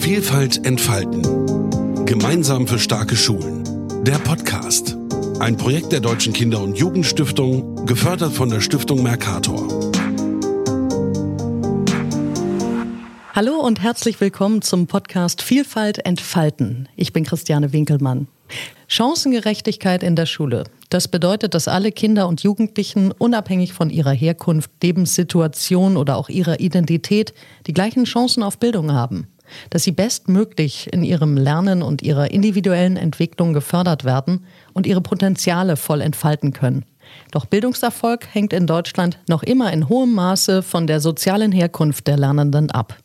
Vielfalt entfalten. Gemeinsam für starke Schulen. Der Podcast. Ein Projekt der Deutschen Kinder- und Jugendstiftung, gefördert von der Stiftung Mercator. Hallo und herzlich willkommen zum Podcast Vielfalt entfalten. Ich bin Christiane Winkelmann. Chancengerechtigkeit in der Schule. Das bedeutet, dass alle Kinder und Jugendlichen unabhängig von ihrer Herkunft, Lebenssituation oder auch ihrer Identität die gleichen Chancen auf Bildung haben. Dass sie bestmöglich in ihrem Lernen und ihrer individuellen Entwicklung gefördert werden und ihre Potenziale voll entfalten können. Doch Bildungserfolg hängt in Deutschland noch immer in hohem Maße von der sozialen Herkunft der Lernenden ab.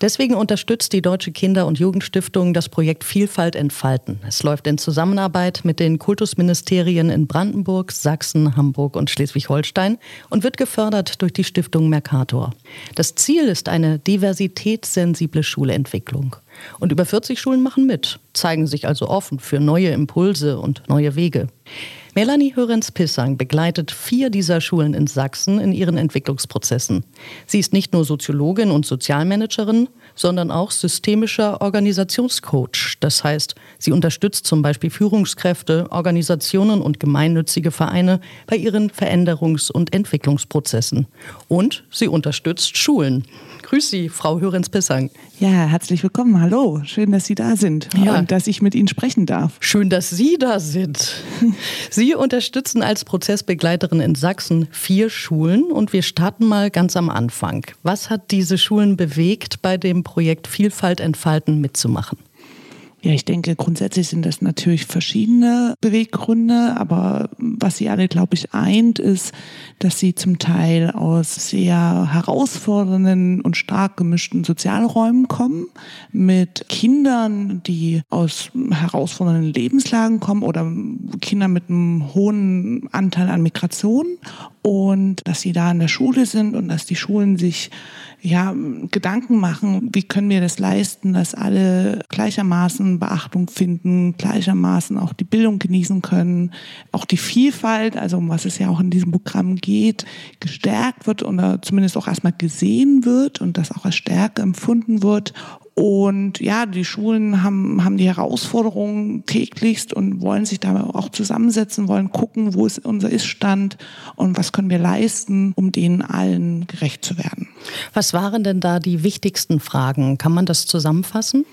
Deswegen unterstützt die Deutsche Kinder- und Jugendstiftung das Projekt Vielfalt entfalten. Es läuft in Zusammenarbeit mit den Kultusministerien in Brandenburg, Sachsen, Hamburg und Schleswig-Holstein und wird gefördert durch die Stiftung Mercator. Das Ziel ist eine diversitätssensible Schulentwicklung. Und über 40 Schulen machen mit, zeigen sich also offen für neue Impulse und neue Wege. Melanie Hörenz-Pissang begleitet vier dieser Schulen in Sachsen in ihren Entwicklungsprozessen. Sie ist nicht nur Soziologin und Sozialmanagerin, sondern auch systemischer Organisationscoach. Das heißt, sie unterstützt zum Beispiel Führungskräfte, Organisationen und gemeinnützige Vereine bei ihren Veränderungs- und Entwicklungsprozessen. Und sie unterstützt Schulen. Grüß Sie, Frau Hörenz-Pissang. Ja, herzlich willkommen. Hallo. Schön, dass Sie da sind ja. und dass ich mit Ihnen sprechen darf. Schön, dass Sie da sind. Sie unterstützen als Prozessbegleiterin in Sachsen vier Schulen und wir starten mal ganz am Anfang. Was hat diese Schulen bewegt, bei dem Projekt Vielfalt entfalten mitzumachen? Ja, ich denke, grundsätzlich sind das natürlich verschiedene Beweggründe, aber was sie alle, glaube ich, eint, ist, dass sie zum Teil aus sehr herausfordernden und stark gemischten Sozialräumen kommen, mit Kindern, die aus herausfordernden Lebenslagen kommen oder Kinder mit einem hohen Anteil an Migration und dass sie da in der Schule sind und dass die Schulen sich ja, Gedanken machen, wie können wir das leisten, dass alle gleichermaßen Beachtung finden, gleichermaßen auch die Bildung genießen können, auch die Vielfalt, also um was es ja auch in diesem Programm geht, gestärkt wird oder zumindest auch erstmal gesehen wird und das auch als Stärke empfunden wird und ja, die Schulen haben, haben die Herausforderungen täglichst und wollen sich da auch zusammensetzen, wollen gucken, wo ist unser Iststand und was können wir leisten, um denen allen gerecht zu werden. Was waren denn da die wichtigsten Fragen? Kann man das zusammenfassen?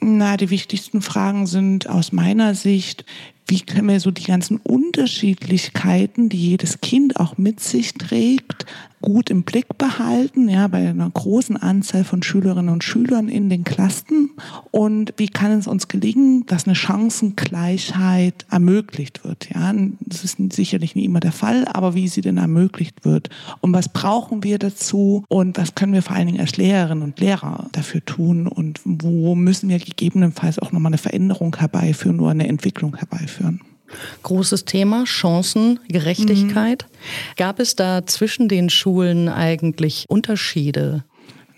Na, die wichtigsten Fragen sind aus meiner Sicht, wie können wir so die ganzen Unterschiedlichkeiten, die jedes Kind auch mit sich trägt, gut im Blick behalten, ja, bei einer großen Anzahl von Schülerinnen und Schülern in den Klassen? Und wie kann es uns gelingen, dass eine Chancengleichheit ermöglicht wird? Ja, das ist sicherlich nicht immer der Fall, aber wie sie denn ermöglicht wird? Und was brauchen wir dazu? Und was können wir vor allen Dingen als Lehrerinnen und Lehrer dafür tun? Und wo müssen wir gegebenenfalls auch nochmal eine Veränderung herbeiführen oder eine Entwicklung herbeiführen? Großes Thema, Chancengerechtigkeit. Mhm. Gab es da zwischen den Schulen eigentlich Unterschiede?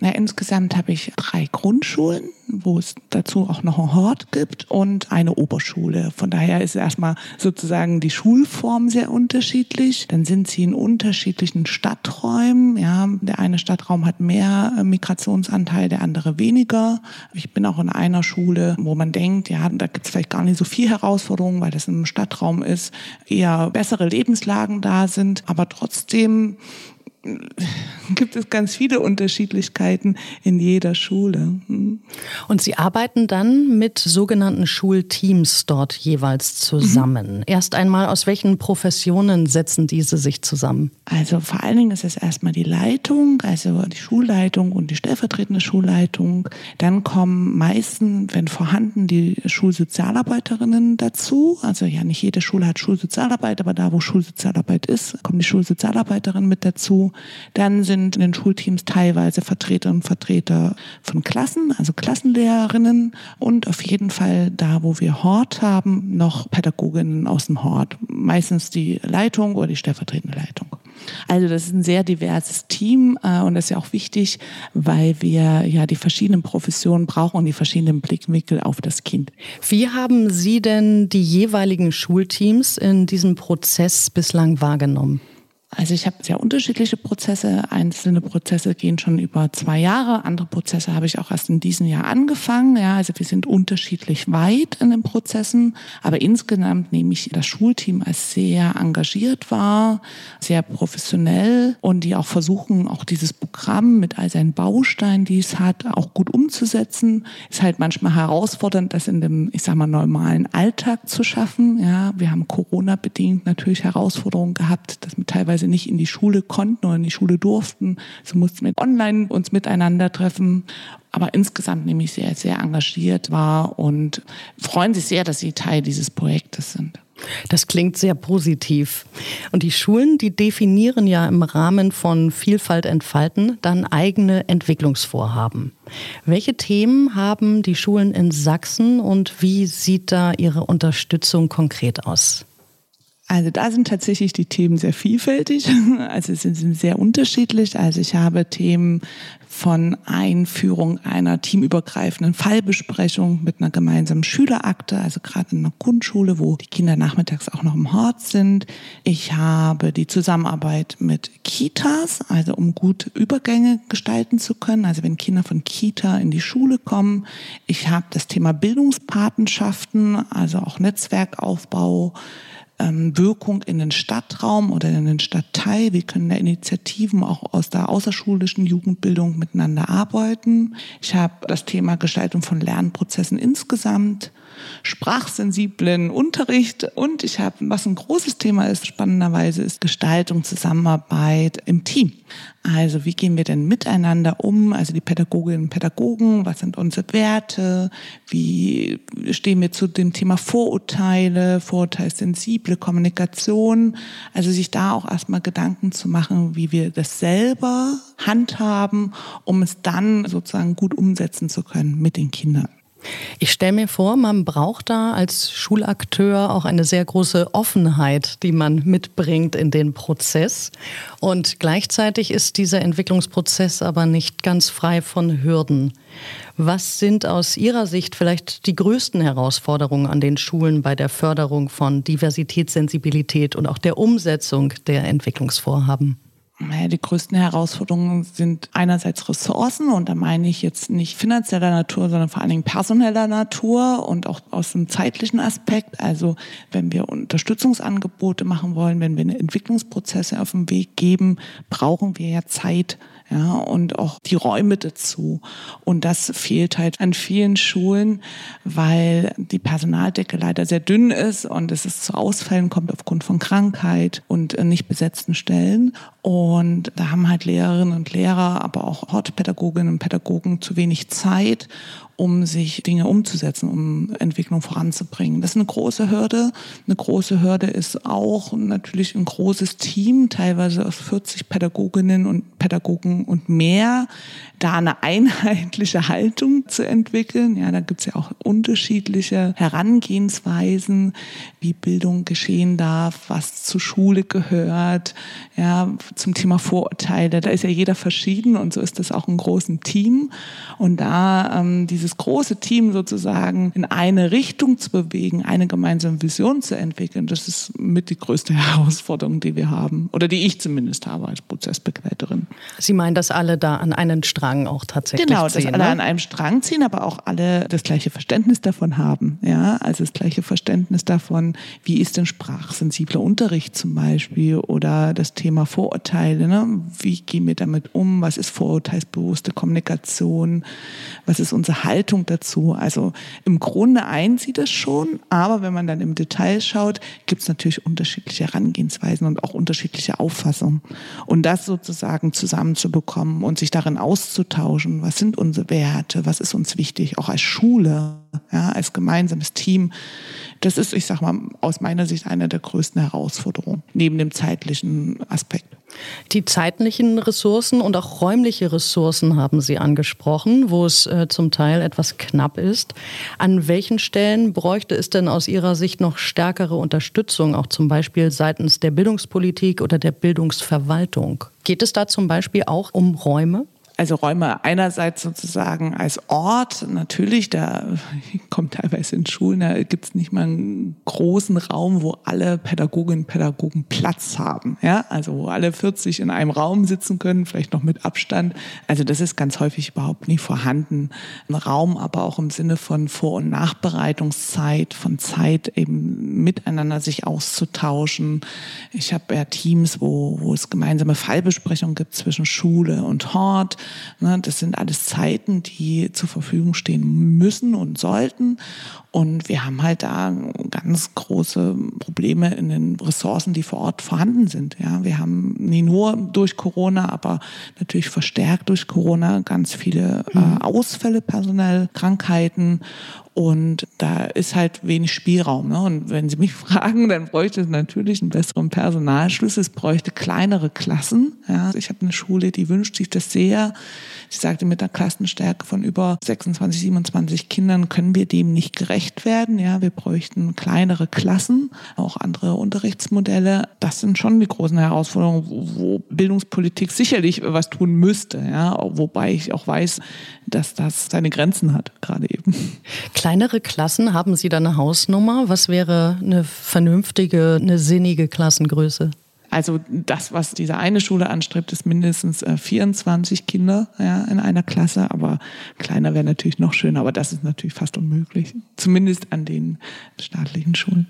Na, insgesamt habe ich drei Grundschulen, wo es dazu auch noch ein Hort gibt und eine Oberschule. Von daher ist erstmal sozusagen die Schulform sehr unterschiedlich. Dann sind sie in unterschiedlichen Stadträumen. Ja, der eine Stadtraum hat mehr äh, Migrationsanteil, der andere weniger. Ich bin auch in einer Schule, wo man denkt, ja, da gibt es vielleicht gar nicht so viel Herausforderungen, weil das im Stadtraum ist, eher bessere Lebenslagen da sind. Aber trotzdem gibt es ganz viele Unterschiedlichkeiten in jeder Schule. Hm. Und Sie arbeiten dann mit sogenannten Schulteams dort jeweils zusammen. Mhm. Erst einmal, aus welchen Professionen setzen diese sich zusammen? Also vor allen Dingen ist es erstmal die Leitung, also die Schulleitung und die stellvertretende Schulleitung. Dann kommen meistens, wenn vorhanden, die Schulsozialarbeiterinnen dazu. Also ja, nicht jede Schule hat Schulsozialarbeit, aber da, wo Schulsozialarbeit ist, kommen die Schulsozialarbeiterinnen mit dazu. Dann sind in den Schulteams teilweise Vertreterinnen und Vertreter von Klassen, also Klassenlehrerinnen und auf jeden Fall da, wo wir Hort haben, noch Pädagoginnen aus dem Hort. Meistens die Leitung oder die stellvertretende Leitung. Also das ist ein sehr diverses Team äh, und das ist ja auch wichtig, weil wir ja die verschiedenen Professionen brauchen und die verschiedenen Blickwinkel auf das Kind. Wie haben Sie denn die jeweiligen Schulteams in diesem Prozess bislang wahrgenommen? Also ich habe sehr unterschiedliche Prozesse. Einzelne Prozesse gehen schon über zwei Jahre. Andere Prozesse habe ich auch erst in diesem Jahr angefangen. Ja, also wir sind unterschiedlich weit in den Prozessen. Aber insgesamt nehme ich das Schulteam als sehr engagiert wahr, sehr professionell und die auch versuchen, auch dieses Programm mit all seinen Bausteinen, die es hat, auch gut umzusetzen. Ist halt manchmal herausfordernd, das in dem, ich sag mal, normalen Alltag zu schaffen. Ja, wir haben Corona-bedingt natürlich Herausforderungen gehabt, dass wir teilweise teilweise nicht in die Schule konnten oder in die Schule durften. So mussten wir online uns miteinander treffen. Aber insgesamt nämlich sehr, sehr engagiert war und freuen sich sehr, dass sie Teil dieses Projektes sind. Das klingt sehr positiv. Und die Schulen, die definieren ja im Rahmen von Vielfalt entfalten dann eigene Entwicklungsvorhaben. Welche Themen haben die Schulen in Sachsen und wie sieht da ihre Unterstützung konkret aus? Also da sind tatsächlich die Themen sehr vielfältig. Also sie sind sehr unterschiedlich. Also ich habe Themen von Einführung einer teamübergreifenden Fallbesprechung mit einer gemeinsamen Schülerakte, also gerade in einer Grundschule, wo die Kinder nachmittags auch noch im Hort sind. Ich habe die Zusammenarbeit mit Kitas, also um gut Übergänge gestalten zu können, also wenn Kinder von Kita in die Schule kommen. Ich habe das Thema Bildungspatenschaften, also auch Netzwerkaufbau ähm, Wirkung in den Stadtraum oder in den Stadtteil. Wir können da Initiativen auch aus der außerschulischen Jugendbildung miteinander arbeiten. Ich habe das Thema Gestaltung von Lernprozessen insgesamt sprachsensiblen Unterricht und ich habe, was ein großes Thema ist, spannenderweise, ist Gestaltung, Zusammenarbeit im Team. Also wie gehen wir denn miteinander um? Also die Pädagoginnen und Pädagogen, was sind unsere Werte? Wie stehen wir zu dem Thema Vorurteile, vorurteilssensible Kommunikation? Also sich da auch erstmal Gedanken zu machen, wie wir das selber handhaben, um es dann sozusagen gut umsetzen zu können mit den Kindern. Ich stelle mir vor, man braucht da als Schulakteur auch eine sehr große Offenheit, die man mitbringt in den Prozess. Und gleichzeitig ist dieser Entwicklungsprozess aber nicht ganz frei von Hürden. Was sind aus Ihrer Sicht vielleicht die größten Herausforderungen an den Schulen bei der Förderung von Diversitätssensibilität und auch der Umsetzung der Entwicklungsvorhaben? Die größten Herausforderungen sind einerseits Ressourcen und da meine ich jetzt nicht finanzieller Natur, sondern vor allen Dingen personeller Natur und auch aus dem zeitlichen Aspekt. Also wenn wir Unterstützungsangebote machen wollen, wenn wir Entwicklungsprozesse auf den Weg geben, brauchen wir ja Zeit ja, und auch die Räume dazu. Und das fehlt halt an vielen Schulen, weil die Personaldecke leider sehr dünn ist und es ist zu Ausfällen kommt aufgrund von Krankheit und nicht besetzten Stellen. Und da haben halt Lehrerinnen und Lehrer, aber auch Hortpädagoginnen und Pädagogen zu wenig Zeit um sich Dinge umzusetzen, um Entwicklung voranzubringen. Das ist eine große Hürde. Eine große Hürde ist auch natürlich ein großes Team, teilweise aus 40 Pädagoginnen und Pädagogen und mehr, da eine einheitliche Haltung zu entwickeln. Ja, da gibt es ja auch unterschiedliche Herangehensweisen, wie Bildung geschehen darf, was zur Schule gehört, ja, zum Thema Vorurteile. Da ist ja jeder verschieden und so ist das auch ein großes Team. Und da ähm, dieses dieses große Team sozusagen in eine Richtung zu bewegen, eine gemeinsame Vision zu entwickeln, das ist mit die größte Herausforderung, die wir haben. Oder die ich zumindest habe als Prozessbegleiterin. Sie meinen, dass alle da an einen Strang auch tatsächlich genau, ziehen? Genau, dass alle ne? an einem Strang ziehen, aber auch alle das gleiche Verständnis davon haben. Ja, also das gleiche Verständnis davon, wie ist denn sprachsensibler Unterricht zum Beispiel oder das Thema Vorurteile. Ne? Wie gehen wir damit um? Was ist vorurteilsbewusste Kommunikation? Was ist unser Halt? Haltung dazu. Also im Grunde eint sie das schon, aber wenn man dann im Detail schaut, gibt es natürlich unterschiedliche Herangehensweisen und auch unterschiedliche Auffassungen. Und das sozusagen zusammenzubekommen und sich darin auszutauschen, was sind unsere Werte, was ist uns wichtig, auch als Schule, ja, als gemeinsames Team, das ist, ich sag mal, aus meiner Sicht eine der größten Herausforderungen, neben dem zeitlichen Aspekt. Die zeitlichen Ressourcen und auch räumliche Ressourcen haben Sie angesprochen, wo es äh, zum Teil etwas knapp ist. An welchen Stellen bräuchte es denn aus Ihrer Sicht noch stärkere Unterstützung, auch zum Beispiel seitens der Bildungspolitik oder der Bildungsverwaltung? Geht es da zum Beispiel auch um Räume? Also Räume einerseits sozusagen als Ort, natürlich, da kommt teilweise in Schulen, da gibt es nicht mal einen großen Raum, wo alle Pädagoginnen und Pädagogen Platz haben. Ja? Also wo alle 40 in einem Raum sitzen können, vielleicht noch mit Abstand. Also das ist ganz häufig überhaupt nie vorhanden. Ein Raum aber auch im Sinne von Vor- und Nachbereitungszeit, von Zeit eben miteinander sich auszutauschen. Ich habe ja Teams, wo, wo es gemeinsame Fallbesprechungen gibt zwischen Schule und Hort. Ne, das sind alles Zeiten, die zur Verfügung stehen müssen und sollten. Und wir haben halt da ganz große Probleme in den Ressourcen, die vor Ort vorhanden sind. Ja, wir haben nie nur durch Corona, aber natürlich verstärkt durch Corona ganz viele äh, mhm. Ausfälle personell, Krankheiten und da ist halt wenig Spielraum. Ne? Und wenn Sie mich fragen, dann bräuchte es natürlich einen besseren Personalschlüssel. Es bräuchte kleinere Klassen. Ja? Ich habe eine Schule, die wünscht sich das sehr. Sie sagte, mit einer Klassenstärke von über 26, 27 Kindern können wir dem nicht gerecht werden. Ja, wir bräuchten kleinere Klassen, auch andere Unterrichtsmodelle. Das sind schon die großen Herausforderungen, wo Bildungspolitik sicherlich was tun müsste. Ja, wobei ich auch weiß, dass das seine Grenzen hat, gerade eben. Kleinere Klassen, haben Sie da eine Hausnummer? Was wäre eine vernünftige, eine sinnige Klassengröße? Also das, was diese eine Schule anstrebt, ist mindestens 24 äh, Kinder ja, in einer Klasse, aber kleiner wäre natürlich noch schöner, aber das ist natürlich fast unmöglich, zumindest an den staatlichen Schulen.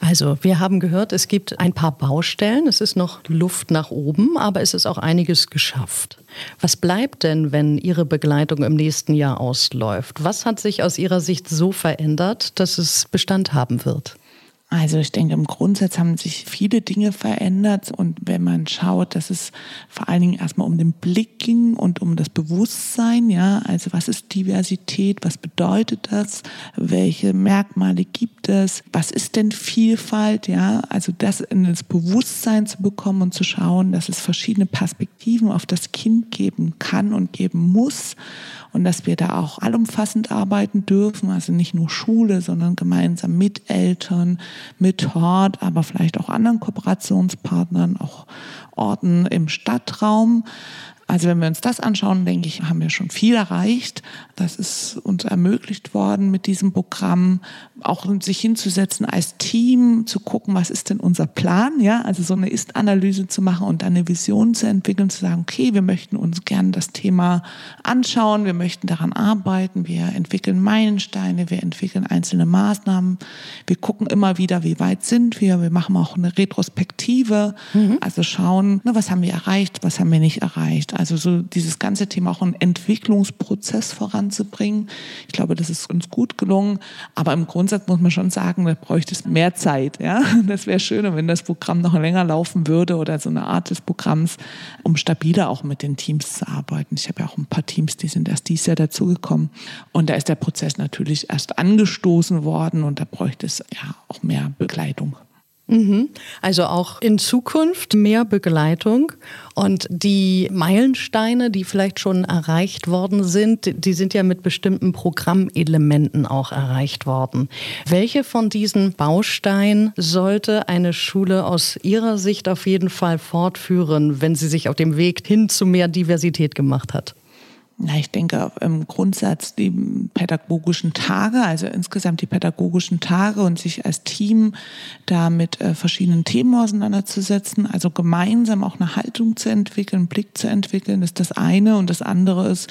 Also, wir haben gehört, es gibt ein paar Baustellen, es ist noch Luft nach oben, aber es ist auch einiges geschafft. Was bleibt denn, wenn Ihre Begleitung im nächsten Jahr ausläuft? Was hat sich aus Ihrer Sicht so verändert, dass es Bestand haben wird? Also ich denke, im Grundsatz haben sich viele Dinge verändert und wenn man schaut, dass es vor allen Dingen erstmal um den Blick ging und um das Bewusstsein, ja, also was ist Diversität, was bedeutet das, welche Merkmale gibt es, was ist denn Vielfalt, ja, also das in das Bewusstsein zu bekommen und zu schauen, dass es verschiedene Perspektiven auf das Kind geben kann und geben muss und dass wir da auch allumfassend arbeiten dürfen, also nicht nur Schule, sondern gemeinsam mit Eltern, mit Hort, aber vielleicht auch anderen Kooperationspartnern, auch Orten im Stadtraum. Also wenn wir uns das anschauen, denke ich, haben wir schon viel erreicht. Das ist uns ermöglicht worden mit diesem Programm, auch sich hinzusetzen als Team, zu gucken, was ist denn unser Plan, ja, also so eine Ist-Analyse zu machen und dann eine Vision zu entwickeln, zu sagen, okay, wir möchten uns gerne das Thema anschauen, wir möchten daran arbeiten, wir entwickeln Meilensteine, wir entwickeln einzelne Maßnahmen, wir gucken immer wieder, wie weit sind wir, wir machen auch eine Retrospektive, mhm. also schauen, ne, was haben wir erreicht, was haben wir nicht erreicht. Also so dieses ganze Thema auch einen Entwicklungsprozess voranzubringen. Ich glaube, das ist uns gut gelungen. Aber im Grundsatz muss man schon sagen, da bräuchte es mehr Zeit. Ja, das wäre schöner, wenn das Programm noch länger laufen würde oder so eine Art des Programms, um stabiler auch mit den Teams zu arbeiten. Ich habe ja auch ein paar Teams, die sind erst dieses Jahr dazugekommen. Und da ist der Prozess natürlich erst angestoßen worden und da bräuchte es ja auch mehr Begleitung. Mhm. Also auch in Zukunft mehr Begleitung und die Meilensteine, die vielleicht schon erreicht worden sind, die sind ja mit bestimmten Programmelementen auch erreicht worden. Welche von diesen Bausteinen sollte eine Schule aus Ihrer Sicht auf jeden Fall fortführen, wenn sie sich auf dem Weg hin zu mehr Diversität gemacht hat? Na, ich denke im Grundsatz die pädagogischen Tage, also insgesamt die pädagogischen Tage und sich als Team da mit äh, verschiedenen Themen auseinanderzusetzen, also gemeinsam auch eine Haltung zu entwickeln, einen Blick zu entwickeln, ist das eine. Und das andere ist,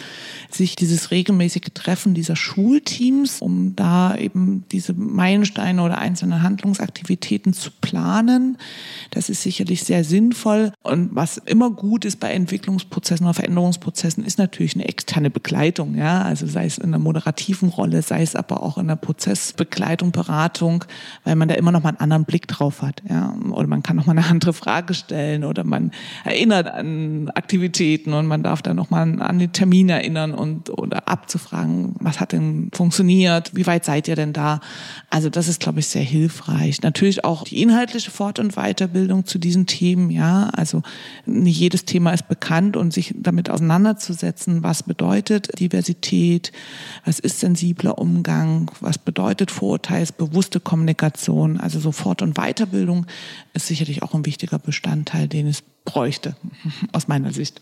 sich dieses regelmäßige Treffen dieser Schulteams, um da eben diese Meilensteine oder einzelne Handlungsaktivitäten zu planen. Das ist sicherlich sehr sinnvoll. Und was immer gut ist bei Entwicklungsprozessen oder Veränderungsprozessen, ist natürlich eine externe Begleitung, ja, also sei es in der moderativen Rolle, sei es aber auch in der Prozessbegleitung, Beratung, weil man da immer noch mal einen anderen Blick drauf hat, ja, oder man kann noch mal eine andere Frage stellen oder man erinnert an Aktivitäten und man darf da noch mal an den Termin erinnern und oder abzufragen, was hat denn funktioniert, wie weit seid ihr denn da? Also das ist, glaube ich, sehr hilfreich. Natürlich auch die inhaltliche Fort- und Weiterbildung zu diesen Themen, ja, also nicht jedes Thema ist bekannt und sich damit auseinanderzusetzen, was bedeutet Diversität, was ist sensibler Umgang, was bedeutet vorurteilsbewusste Kommunikation. Also so Fort- und Weiterbildung ist sicherlich auch ein wichtiger Bestandteil, den es bräuchte, aus meiner Sicht.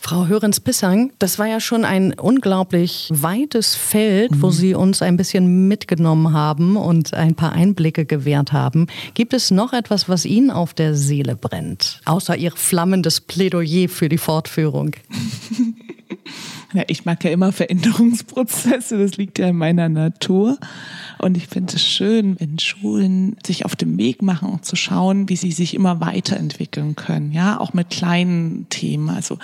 Frau Hörens-Pissang, das war ja schon ein unglaublich weites Feld, mhm. wo Sie uns ein bisschen mitgenommen haben und ein paar Einblicke gewährt haben. Gibt es noch etwas, was Ihnen auf der Seele brennt, außer Ihr flammendes Plädoyer für die Fortführung? Ja, ich mag ja immer Veränderungsprozesse, das liegt ja in meiner Natur. Und ich finde es schön, wenn Schulen sich auf den Weg machen, um zu schauen, wie sie sich immer weiterentwickeln können. Ja, auch mit kleinen Themen. Also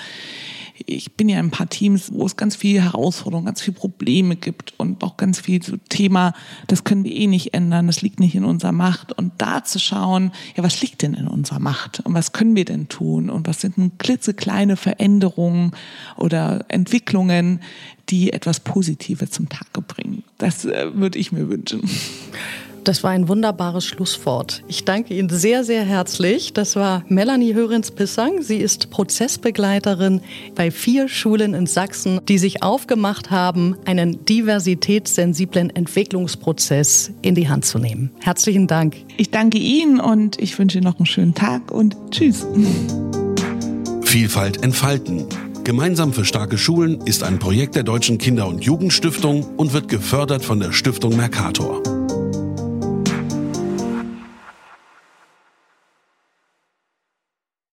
ich bin ja in ein paar Teams, wo es ganz viele Herausforderungen, ganz viele Probleme gibt und auch ganz viel so Thema, das können wir eh nicht ändern, das liegt nicht in unserer Macht. Und da zu schauen, ja, was liegt denn in unserer Macht und was können wir denn tun und was sind denn klitzekleine Veränderungen oder Entwicklungen, die etwas Positives zum Tage bringen. Das äh, würde ich mir wünschen. Das war ein wunderbares Schlusswort. Ich danke Ihnen sehr, sehr herzlich. Das war Melanie Hörens-Pissang. Sie ist Prozessbegleiterin bei vier Schulen in Sachsen, die sich aufgemacht haben, einen diversitätssensiblen Entwicklungsprozess in die Hand zu nehmen. Herzlichen Dank. Ich danke Ihnen und ich wünsche Ihnen noch einen schönen Tag und tschüss. Vielfalt entfalten. Gemeinsam für starke Schulen ist ein Projekt der Deutschen Kinder- und Jugendstiftung und wird gefördert von der Stiftung Mercator.